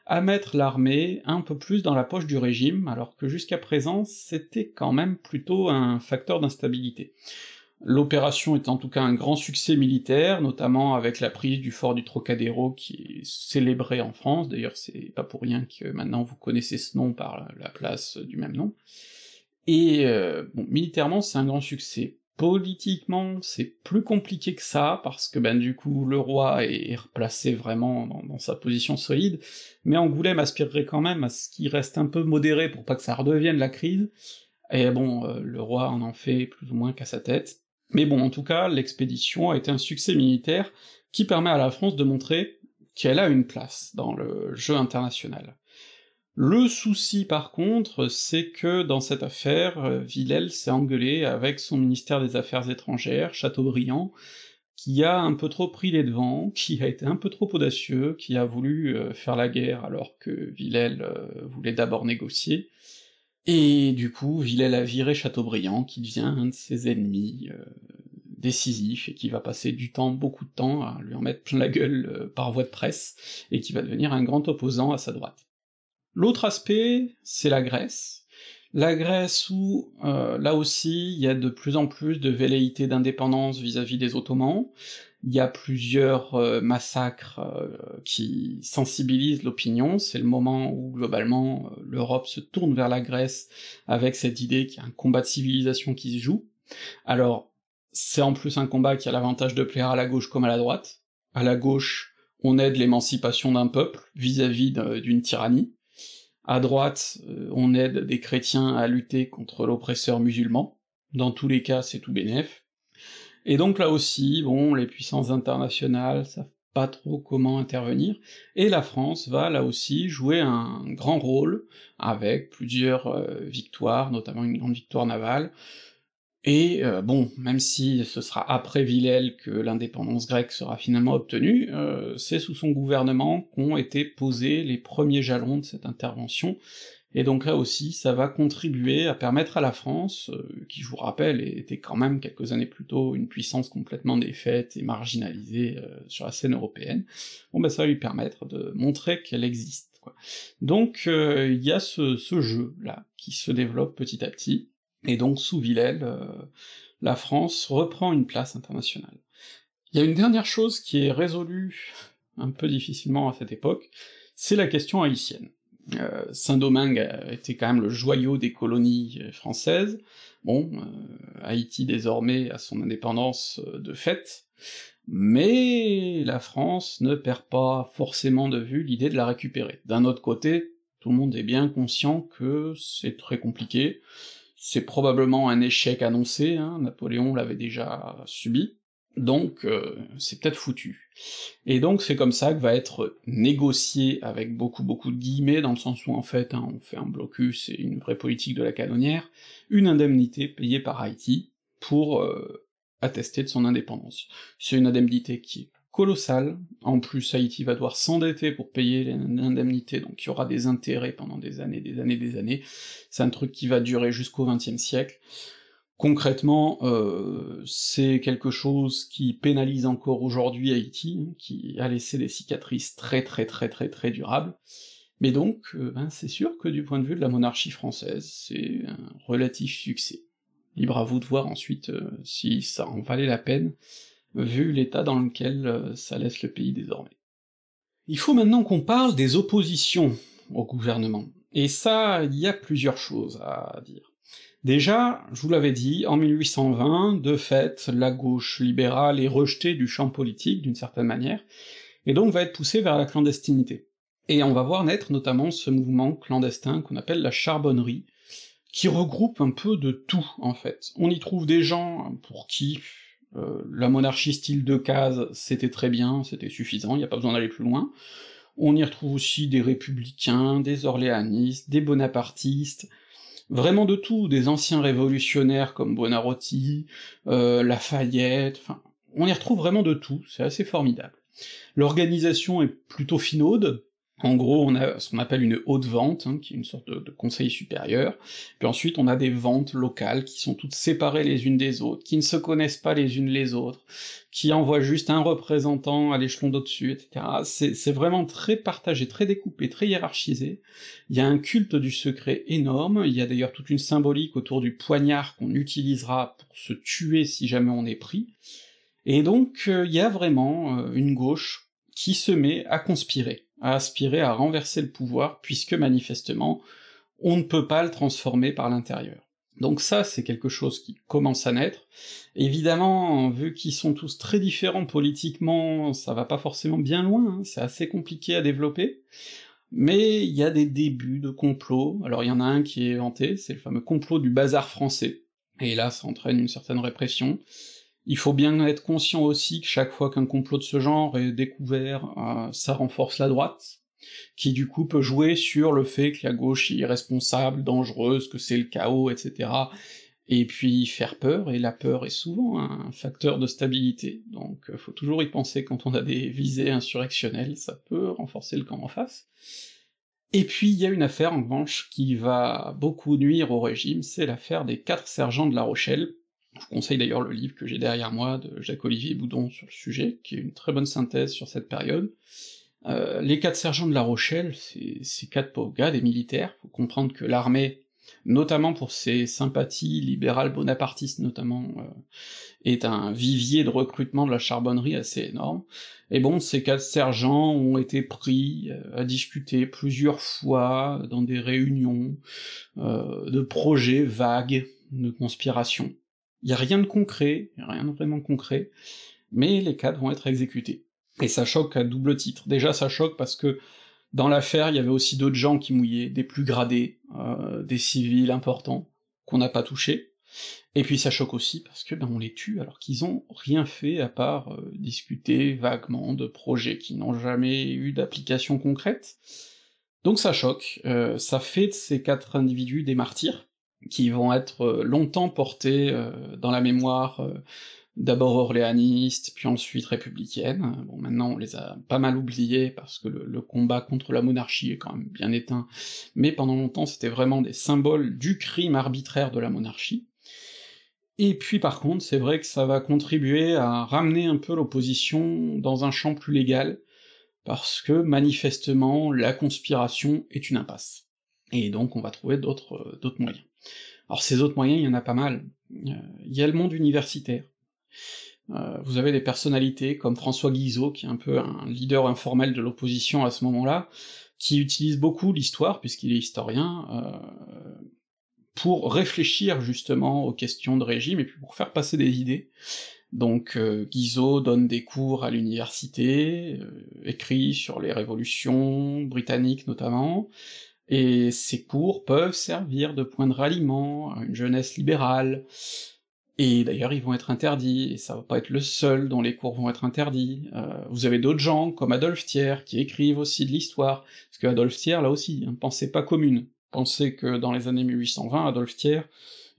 à mettre l'armée un peu plus dans la poche du régime, alors que jusqu'à présent c'était quand même plutôt un facteur d'instabilité. L'opération est en tout cas un grand succès militaire, notamment avec la prise du fort du Trocadéro qui est célébré en France, d'ailleurs c'est pas pour rien que maintenant vous connaissez ce nom par la place du même nom. Et euh, bon, militairement c'est un grand succès. Politiquement, c'est plus compliqué que ça, parce que ben du coup le roi est replacé vraiment dans, sa position solide, mais Angoulême aspirerait quand même à ce qu'il reste un peu modéré pour pas que ça redevienne la crise, et bon, euh, le roi en en fait plus ou moins qu'à sa tête, mais bon, en tout cas, l'expédition a été un succès militaire qui permet à la France de montrer qu'elle a une place dans le jeu international. Le souci par contre, c'est que dans cette affaire, euh, Villèle s'est engueulé avec son ministère des Affaires étrangères, Chateaubriand, qui a un peu trop pris les devants, qui a été un peu trop audacieux, qui a voulu euh, faire la guerre alors que Villèle euh, voulait d'abord négocier, et du coup, Villèle a viré Chateaubriand, qui devient un de ses ennemis décisifs, et qui va passer du temps, beaucoup de temps, à lui en mettre plein la gueule par voie de presse, et qui va devenir un grand opposant à sa droite. L'autre aspect, c'est la Grèce. La Grèce où, euh, là aussi, il y a de plus en plus de velléités d'indépendance vis-à-vis des Ottomans, il y a plusieurs euh, massacres euh, qui sensibilisent l'opinion, c'est le moment où globalement l'Europe se tourne vers la Grèce avec cette idée qu'il y a un combat de civilisation qui se joue. Alors, c'est en plus un combat qui a l'avantage de plaire à la gauche comme à la droite. À la gauche, on aide l'émancipation d'un peuple vis-à-vis d'une tyrannie. À droite, on aide des chrétiens à lutter contre l'oppresseur musulman. Dans tous les cas, c'est tout bénef. Et donc là aussi, bon, les puissances internationales savent pas trop comment intervenir, et la France va là aussi jouer un grand rôle, avec plusieurs euh, victoires, notamment une grande victoire navale, et euh, bon, même si ce sera après Villèle que l'indépendance grecque sera finalement obtenue, euh, c'est sous son gouvernement qu'ont été posés les premiers jalons de cette intervention, et donc là aussi, ça va contribuer à permettre à la France, euh, qui je vous rappelle était quand même quelques années plus tôt une puissance complètement défaite et marginalisée sur la scène européenne, bon ben ça va lui permettre de montrer qu'elle existe. Quoi. Donc il y a ce, ce jeu-là qui se développe petit à petit, et donc sous Villèle, la France reprend une place internationale. Il y a une dernière chose qui est résolue un peu difficilement à cette époque, c'est la question haïtienne. Euh, Saint-Domingue était quand même le joyau des colonies euh, françaises. Bon, euh, Haïti désormais a son indépendance de fait, mais la France ne perd pas forcément de vue l'idée de la récupérer. D'un autre côté, tout le monde est bien conscient que c'est très compliqué, c'est probablement un échec annoncé, hein, Napoléon l'avait déjà subi, donc euh, c'est peut-être foutu. Et donc c'est comme ça que va être négocié avec beaucoup beaucoup de guillemets, dans le sens où en fait hein, on fait un blocus et une vraie politique de la canonnière, une indemnité payée par Haïti pour euh, attester de son indépendance. C'est une indemnité qui est colossale, en plus Haïti va devoir s'endetter pour payer l'indemnité, donc il y aura des intérêts pendant des années, des années, des années, c'est un truc qui va durer jusqu'au XXe siècle, Concrètement, euh, c'est quelque chose qui pénalise encore aujourd'hui Haïti, hein, qui a laissé des cicatrices très très très très très durables, mais donc euh, ben, c'est sûr que du point de vue de la monarchie française, c'est un relatif succès. Libre à vous de voir ensuite euh, si ça en valait la peine, vu l'état dans lequel euh, ça laisse le pays désormais. Il faut maintenant qu'on parle des oppositions au gouvernement, et ça, il y a plusieurs choses à dire. Déjà, je vous l'avais dit, en 1820, de fait, la gauche libérale est rejetée du champ politique d'une certaine manière, et donc va être poussée vers la clandestinité. Et on va voir naître notamment ce mouvement clandestin qu'on appelle la charbonnerie, qui regroupe un peu de tout, en fait. On y trouve des gens pour qui euh, la monarchie style de case, c'était très bien, c'était suffisant, il n'y a pas besoin d'aller plus loin. On y retrouve aussi des républicains, des orléanistes, des bonapartistes, vraiment de tout, des anciens révolutionnaires comme Buonarroti, euh, Lafayette, enfin, on y retrouve vraiment de tout, c'est assez formidable. L'organisation est plutôt finaude, en gros, on a ce qu'on appelle une haute vente, hein, qui est une sorte de, conseil supérieur, puis ensuite on a des ventes locales qui sont toutes séparées les unes des autres, qui ne se connaissent pas les unes les autres, qui envoient juste un représentant à l'échelon d'au-dessus, etc. C'est vraiment très partagé, très découpé, très hiérarchisé. Il y a un culte du secret énorme, il y a d'ailleurs toute une symbolique autour du poignard qu'on utilisera pour se tuer si jamais on est pris, et donc euh, il y a vraiment euh, une gauche qui se met à conspirer à aspirer à renverser le pouvoir, puisque manifestement, on ne peut pas le transformer par l'intérieur. Donc ça, c'est quelque chose qui commence à naître. Évidemment, vu qu'ils sont tous très différents politiquement, ça va pas forcément bien loin, hein, c'est assez compliqué à développer, mais il y a des débuts de complots, alors il y en a un qui est vanté, c'est le fameux complot du bazar français, et là ça entraîne une certaine répression, il faut bien être conscient aussi que chaque fois qu'un complot de ce genre est découvert, euh, ça renforce la droite, qui du coup peut jouer sur le fait que la gauche est irresponsable, dangereuse, que c'est le chaos, etc., et puis faire peur, et la peur est souvent un facteur de stabilité, donc euh, faut toujours y penser quand on a des visées insurrectionnelles, ça peut renforcer le camp en face. Et puis il y a une affaire en revanche qui va beaucoup nuire au régime, c'est l'affaire des quatre sergents de La Rochelle, je vous conseille d'ailleurs le livre que j'ai derrière moi de Jacques-Olivier Boudon sur le sujet, qui est une très bonne synthèse sur cette période. Euh, les quatre sergents de La Rochelle, c'est ces quatre pauvres gars, des militaires, faut comprendre que l'armée, notamment pour ses sympathies libérales bonapartistes notamment, euh, est un vivier de recrutement de la charbonnerie assez énorme, et bon, ces quatre sergents ont été pris euh, à discuter plusieurs fois dans des réunions de projets vagues de conspiration, il a rien de concret, rien de vraiment concret, mais les cadres vont être exécutés. Et ça choque à double titre. Déjà, ça choque parce que dans l'affaire, il y avait aussi d'autres gens qui mouillaient, des plus gradés, euh, des civils importants, qu'on n'a pas touchés. Et puis ça choque aussi parce que ben on les tue alors qu'ils ont rien fait à part euh, discuter vaguement de projets qui n'ont jamais eu d'application concrète. Donc ça choque, euh, ça fait de ces quatre individus des martyrs, qui vont être euh, longtemps portés euh, dans la mémoire euh, d'abord orléanistes, puis ensuite républicaines. Bon, maintenant on les a pas mal oubliés parce que le, combat contre la monarchie est quand même bien éteint, mais pendant longtemps c'était vraiment des symboles du crime arbitraire de la monarchie. Et puis par contre, c'est vrai que ça va contribuer à ramener un peu l'opposition dans un champ plus légal, parce que manifestement la conspiration est une impasse. Et donc on va trouver d'autres moyens. Alors ces autres moyens, il y en a pas mal. Euh, il y a le monde universitaire. Euh, vous avez des personnalités comme François Guizot, qui est un peu un leader informel de l'opposition à ce moment-là, qui utilise beaucoup l'histoire, puisqu'il est historien, euh, pour réfléchir justement aux questions de régime, et puis pour faire passer des idées. Donc Guizot donne des cours à l'université, écrit sur les révolutions britanniques notamment, et ces cours peuvent servir de point de ralliement à une jeunesse libérale, et d'ailleurs ils vont être interdits, et ça va pas être le seul dont les cours vont être interdits. Euh, vous avez d'autres gens, comme Adolphe Thiers, qui écrivent aussi de l'histoire, parce que Adolphe Thiers, là aussi, hein, pensez pas commune. Pensez que dans les années 1820, Adolphe Thiers,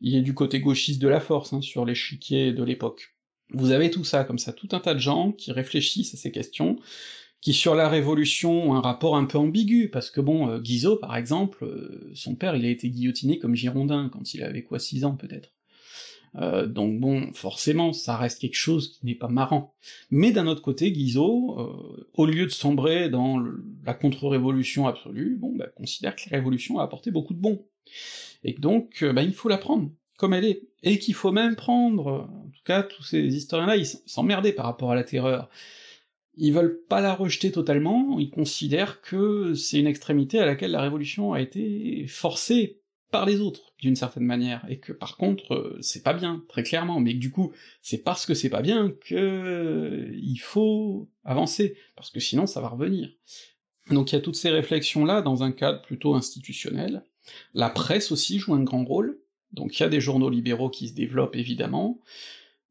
il est du côté gauchiste de la force, hein, sur l'échiquier de l'époque. Vous avez tout ça, comme ça, tout un tas de gens qui réfléchissent à ces questions, qui sur la Révolution ont un rapport un peu ambigu, parce que bon, euh, Guizot, par exemple, euh, son père, il a été guillotiné comme Girondin, quand il avait quoi, six ans peut-être. Euh, donc bon, forcément, ça reste quelque chose qui n'est pas marrant. Mais d'un autre côté, Guizot, au lieu de sombrer dans la contre-révolution absolue, bon, bah, considère que la révolution a apporté beaucoup de bon. Et donc, bah, il faut la prendre, comme elle est, et qu'il faut même prendre, en tout cas tous ces historiens-là, ils s'emmerdaient par rapport à la terreur. Ils veulent pas la rejeter totalement, ils considèrent que c'est une extrémité à laquelle la révolution a été forcée par les autres, d'une certaine manière, et que par contre, euh, c'est pas bien, très clairement, mais que du coup, c'est parce que c'est pas bien que euh, il faut avancer, parce que sinon ça va revenir. Donc il y a toutes ces réflexions-là dans un cadre plutôt institutionnel. La presse aussi joue un grand rôle, donc il y a des journaux libéraux qui se développent évidemment,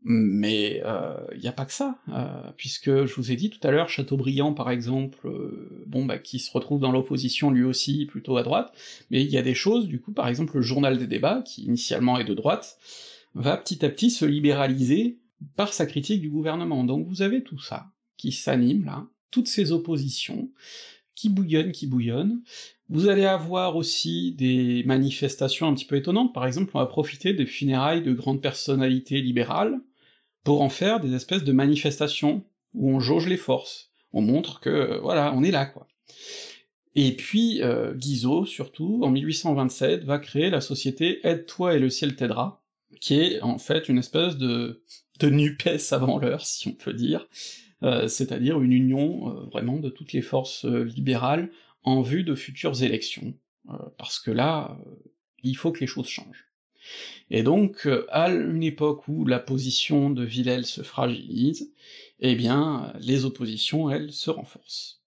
mais il euh, n'y a pas que ça, euh, puisque je vous ai dit tout à l'heure, Chateaubriand par exemple, euh, bon bah qui se retrouve dans l'opposition lui aussi, plutôt à droite, mais il y a des choses, du coup, par exemple le journal des débats, qui initialement est de droite, va petit à petit se libéraliser par sa critique du gouvernement. Donc vous avez tout ça qui s'anime là, toutes ces oppositions, qui bouillonnent, qui bouillonnent, vous allez avoir aussi des manifestations un petit peu étonnantes, par exemple on va profiter des funérailles de grandes personnalités libérales, pour en faire des espèces de manifestations où on jauge les forces, on montre que, euh, voilà, on est là, quoi. Et puis, euh, Guizot, surtout, en 1827, va créer la société Aide-toi et le ciel t'aidera, qui est en fait une espèce de, de NUPES avant l'heure, si on peut dire, euh, c'est-à-dire une union vraiment de toutes les forces libérales en vue de futures élections, parce que là, il faut que les choses changent. Et donc, euh, à une époque où la position de Villèle se fragilise, eh bien, les oppositions, elles, se renforcent.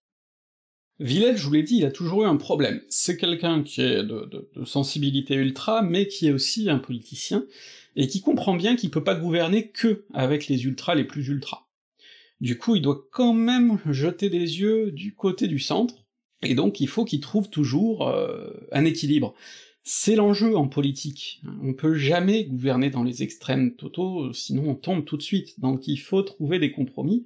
Villèle, je vous l'ai dit, il a toujours eu un problème. C'est quelqu'un qui est de, sensibilité ultra, mais qui est aussi un politicien, et qui comprend bien qu'il peut pas gouverner que avec les ultras les plus ultras. Du coup, il doit quand même jeter des yeux du côté du centre, et donc il faut qu'il trouve toujours euh, un équilibre. C'est l'enjeu en politique. On peut jamais gouverner dans les extrêmes totaux, sinon on tombe tout de suite. Donc il faut trouver des compromis.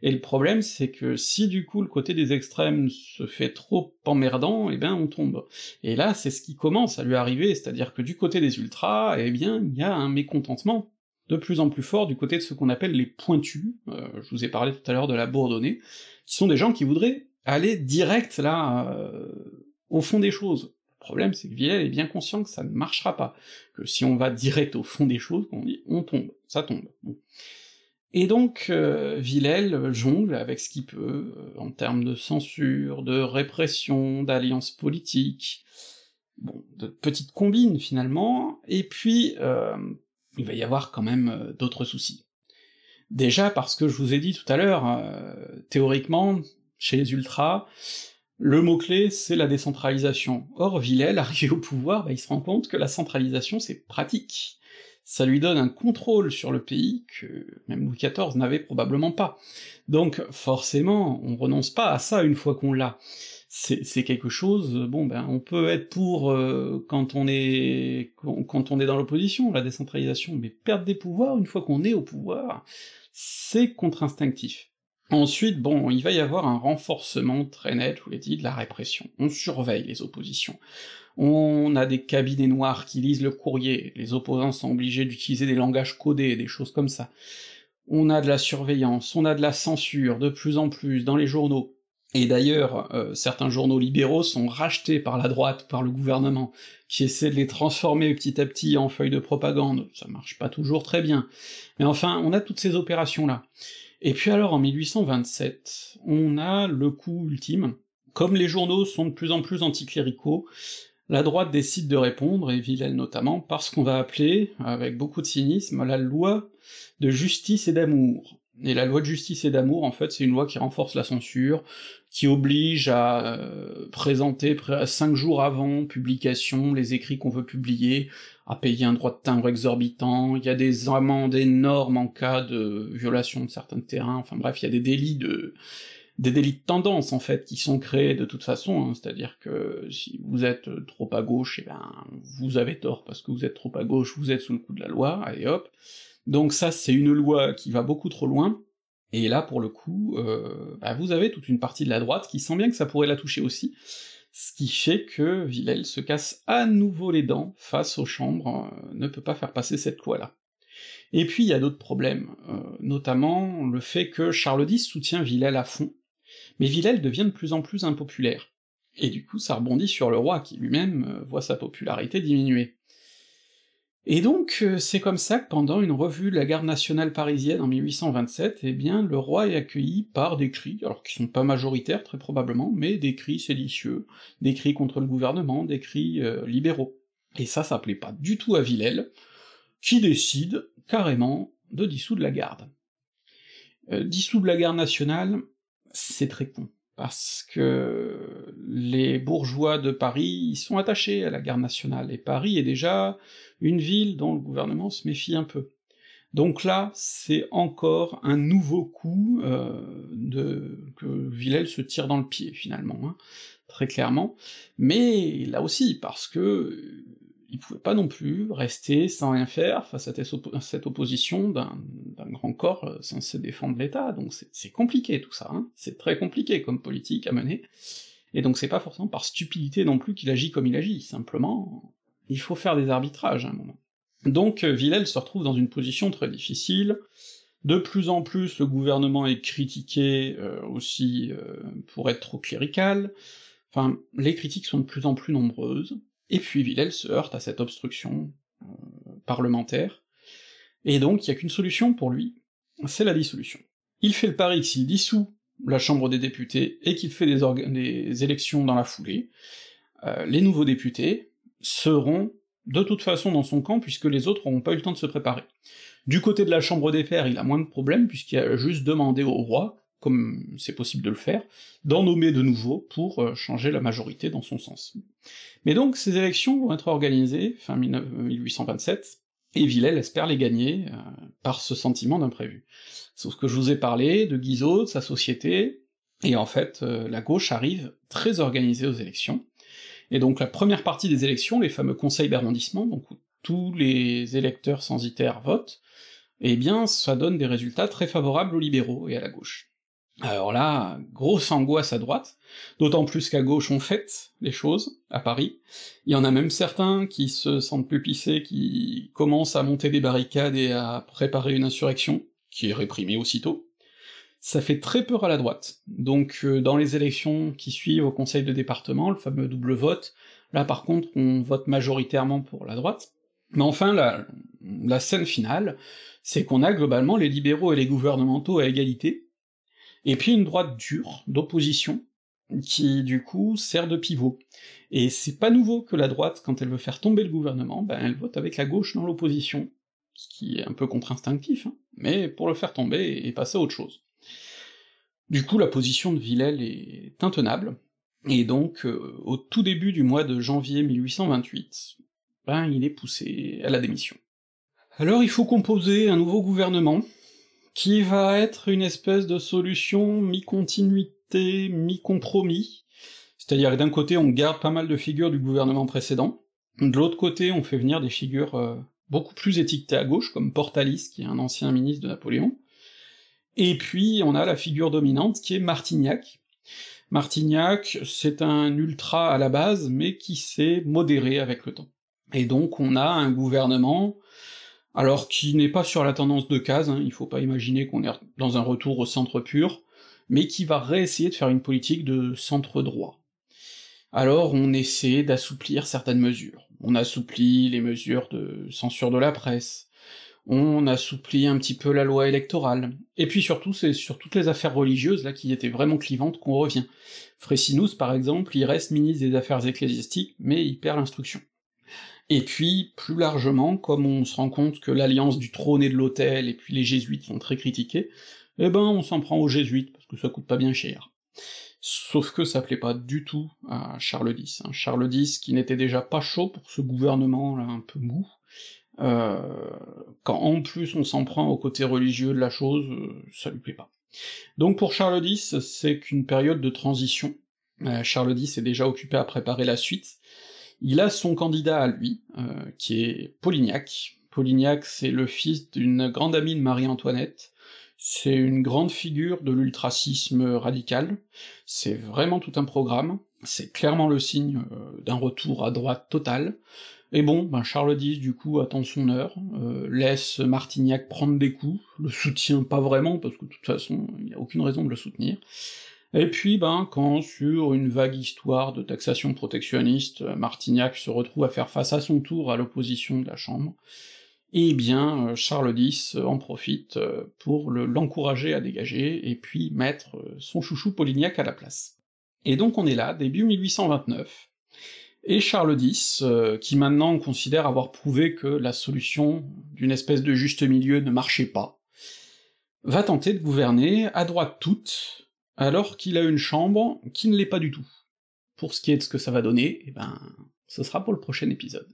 Et le problème, c'est que si du coup le côté des extrêmes se fait trop emmerdant, eh bien on tombe. Et là, c'est ce qui commence à lui arriver, c'est-à-dire que du côté des ultras, eh bien, il y a un mécontentement de plus en plus fort du côté de ce qu'on appelle les pointus, euh, je vous ai parlé tout à l'heure de la Bourdonnais, qui sont des gens qui voudraient aller direct là, euh, au fond des choses, le problème, c'est que Villèle est bien conscient que ça ne marchera pas, que si on va direct au fond des choses, on dit on tombe, ça tombe. Et donc, euh, Villèle jongle avec ce qu'il peut, euh, en termes de censure, de répression, d'alliances politiques, bon, de petites combines finalement, et puis euh, il va y avoir quand même euh, d'autres soucis. Déjà parce que je vous ai dit tout à l'heure, théoriquement, chez les ultras, le mot-clé, c'est la décentralisation. Or, Villèle, arrivé au pouvoir, bah, il se rend compte que la centralisation, c'est pratique. Ça lui donne un contrôle sur le pays que même Louis XIV n'avait probablement pas. Donc, forcément, on renonce pas à ça une fois qu'on l'a. C'est quelque chose, bon ben, on peut être pour euh, quand on est quand on est dans l'opposition, la décentralisation, mais perdre des pouvoirs une fois qu'on est au pouvoir, c'est contre-instinctif. Ensuite, bon, il va y avoir un renforcement très net, je vous l'ai dit, de la répression. On surveille les oppositions. On a des cabinets noirs qui lisent le courrier, les opposants sont obligés d'utiliser des langages codés, des choses comme ça. On a de la surveillance, on a de la censure, de plus en plus, dans les journaux. Et d'ailleurs, euh, certains journaux libéraux sont rachetés par la droite, par le gouvernement, qui essaie de les transformer petit à petit en feuilles de propagande, ça marche pas toujours très bien. Mais enfin, on a toutes ces opérations-là. Et puis alors en 1827, on a le coup ultime. Comme les journaux sont de plus en plus anticléricaux, la droite décide de répondre, et Villèle notamment, par ce qu'on va appeler, avec beaucoup de cynisme, la loi de justice et d'amour. Et la loi de justice et d'amour, en fait, c'est une loi qui renforce la censure, qui oblige à euh, présenter cinq jours avant publication les écrits qu'on veut publier, à payer un droit de timbre exorbitant, il y a des amendes énormes en cas de violation de certains terrains, enfin bref, il y a des délits de des délits de tendance en fait qui sont créés de toute façon, hein, c'est-à-dire que si vous êtes trop à gauche, et eh ben vous avez tort. Parce que vous êtes trop à gauche, vous êtes sous le coup de la loi, et hop. Donc ça c'est une loi qui va beaucoup trop loin, et là pour le coup, euh, bah, vous avez toute une partie de la droite qui sent bien que ça pourrait la toucher aussi, ce qui fait que Villèle se casse à nouveau les dents face aux chambres, euh, ne peut pas faire passer cette loi-là. Et puis il y a d'autres problèmes, euh, notamment le fait que Charles X soutient Villèle à fond, mais Villèle devient de plus en plus impopulaire, et du coup ça rebondit sur le roi qui lui-même voit sa popularité diminuer. Et donc, euh, c'est comme ça que pendant une revue de la garde nationale parisienne en 1827, eh bien, le roi est accueilli par des cris, alors qui sont pas majoritaires très probablement, mais des cris séditieux, des cris contre le gouvernement, des cris euh, libéraux. Et ça, ça plaît pas du tout à Villèle, qui décide carrément de dissoudre la garde. Euh, dissoudre la garde nationale, c'est très con parce que les bourgeois de Paris sont attachés à la garde nationale, et Paris est déjà une ville dont le gouvernement se méfie un peu. Donc là, c'est encore un nouveau coup euh, de... que Villèle se tire dans le pied, finalement, hein, très clairement, mais là aussi, parce que il pouvait pas non plus rester sans rien faire face à cette opposition d'un grand corps euh, censé défendre l'État, donc c'est compliqué tout ça, hein. c'est très compliqué comme politique à mener, et donc c'est pas forcément par stupidité non plus qu'il agit comme il agit, simplement il faut faire des arbitrages à un moment. Donc euh, Villèle se retrouve dans une position très difficile, de plus en plus le gouvernement est critiqué euh, aussi pour être trop clérical, enfin les critiques sont de plus en plus nombreuses, et puis Villèle se heurte à cette obstruction euh, parlementaire, et donc il y a qu'une solution pour lui, c'est la dissolution. Il fait le pari que s'il dissout la Chambre des députés et qu'il fait des, élections dans la foulée, euh, les nouveaux députés seront de toute façon dans son camp, puisque les autres n'auront pas eu le temps de se préparer. Du côté de la Chambre des Pairs, il a moins de problèmes, puisqu'il a juste demandé au roi comme c'est possible de le faire, d'en nommer de nouveaux pour euh, changer la majorité dans son sens. Mais donc ces élections vont être organisées fin 1827, et Villèle espère les gagner euh, par ce sentiment d'imprévu. Sauf que je vous ai parlé de Guizot, de sa société, et en fait euh, la gauche arrive très organisée aux élections, et donc la première partie des élections, les fameux conseils d'arrondissement, donc où tous les électeurs censitaires votent, eh bien ça donne des résultats très favorables aux libéraux et à la gauche. Alors là, grosse angoisse à droite, d'autant plus qu'à gauche on fête les choses, à Paris. Il y en a même certains qui se sentent plus pissés, qui commencent à monter des barricades et à préparer une insurrection, qui est réprimée aussitôt. Ça fait très peur à la droite. Donc euh, dans les élections qui suivent au conseil de département, le fameux double vote, là par contre on vote majoritairement pour la droite. Mais enfin, la, la scène finale, c'est qu'on a globalement les libéraux et les gouvernementaux à égalité, et puis une droite dure, d'opposition, qui du coup sert de pivot. Et c'est pas nouveau que la droite, quand elle veut faire tomber le gouvernement, ben elle vote avec la gauche dans l'opposition, ce qui est un peu contre-instinctif, hein, mais pour le faire tomber et passer à autre chose. Du coup, la position de Villèle est intenable, et donc, euh, au tout début du mois de janvier 1828, ben il est poussé à la démission. Alors il faut composer un nouveau gouvernement, qui va être une espèce de solution mi-continuité, mi-compromis, c'est-à-dire que d'un côté on garde pas mal de figures du gouvernement précédent, de l'autre côté on fait venir des figures euh, beaucoup plus étiquetées à gauche, comme Portalis, qui est un ancien ministre de Napoléon, et puis on a la figure dominante qui est Martignac. Martignac, c'est un ultra à la base, mais qui s'est modéré avec le temps. Et donc on a un gouvernement alors qui n'est pas sur la tendance de case, hein, il faut pas imaginer qu'on est dans un retour au centre pur, mais qui va réessayer de faire une politique de centre droit. Alors on essaie d'assouplir certaines mesures. On assouplit les mesures de censure de la presse, on assouplit un petit peu la loi électorale, et puis surtout c'est sur toutes les affaires religieuses là qui étaient vraiment clivantes qu'on revient. Frécinus par exemple, il reste ministre des affaires ecclésiastiques, mais il perd l'instruction. Et puis, plus largement, comme on se rend compte que l'alliance du trône et de l'autel, et puis les jésuites sont très critiqués, eh ben on s'en prend aux jésuites, parce que ça coûte pas bien cher. Sauf que ça plaît pas du tout à Charles X. Hein. Charles X, qui n'était déjà pas chaud pour ce gouvernement là un peu mou, euh, quand en plus on s'en prend au côté religieux de la chose, euh, ça lui plaît pas. Donc pour Charles X, c'est qu'une période de transition. Euh, Charles X est déjà occupé à préparer la suite, il a son candidat à lui, euh, qui est Polignac. Polignac, c'est le fils d'une grande amie de Marie-Antoinette, c'est une grande figure de l'ultracisme radical, c'est vraiment tout un programme, c'est clairement le signe euh, d'un retour à droite total, et bon, ben Charles X, du coup, attend son heure, euh, laisse Martignac prendre des coups, le soutient pas vraiment, parce que de toute façon, il n'y a aucune raison de le soutenir, Et puis, ben, quand sur une vague histoire de taxation protectionniste, Martignac se retrouve à faire face à son tour à l'opposition de la Chambre, eh bien, Charles X en profite pour l'encourager à dégager, et puis mettre son chouchou Polignac à la place. Et donc on est là, début 1829, et Charles X, qui maintenant considère avoir prouvé que la solution d'une espèce de juste milieu ne marchait pas, va tenter de gouverner à droite toute, alors qu'il a une chambre qui ne l'est pas du tout. Pour ce qui est de ce que ça va donner, eh ben, ce sera pour le prochain épisode.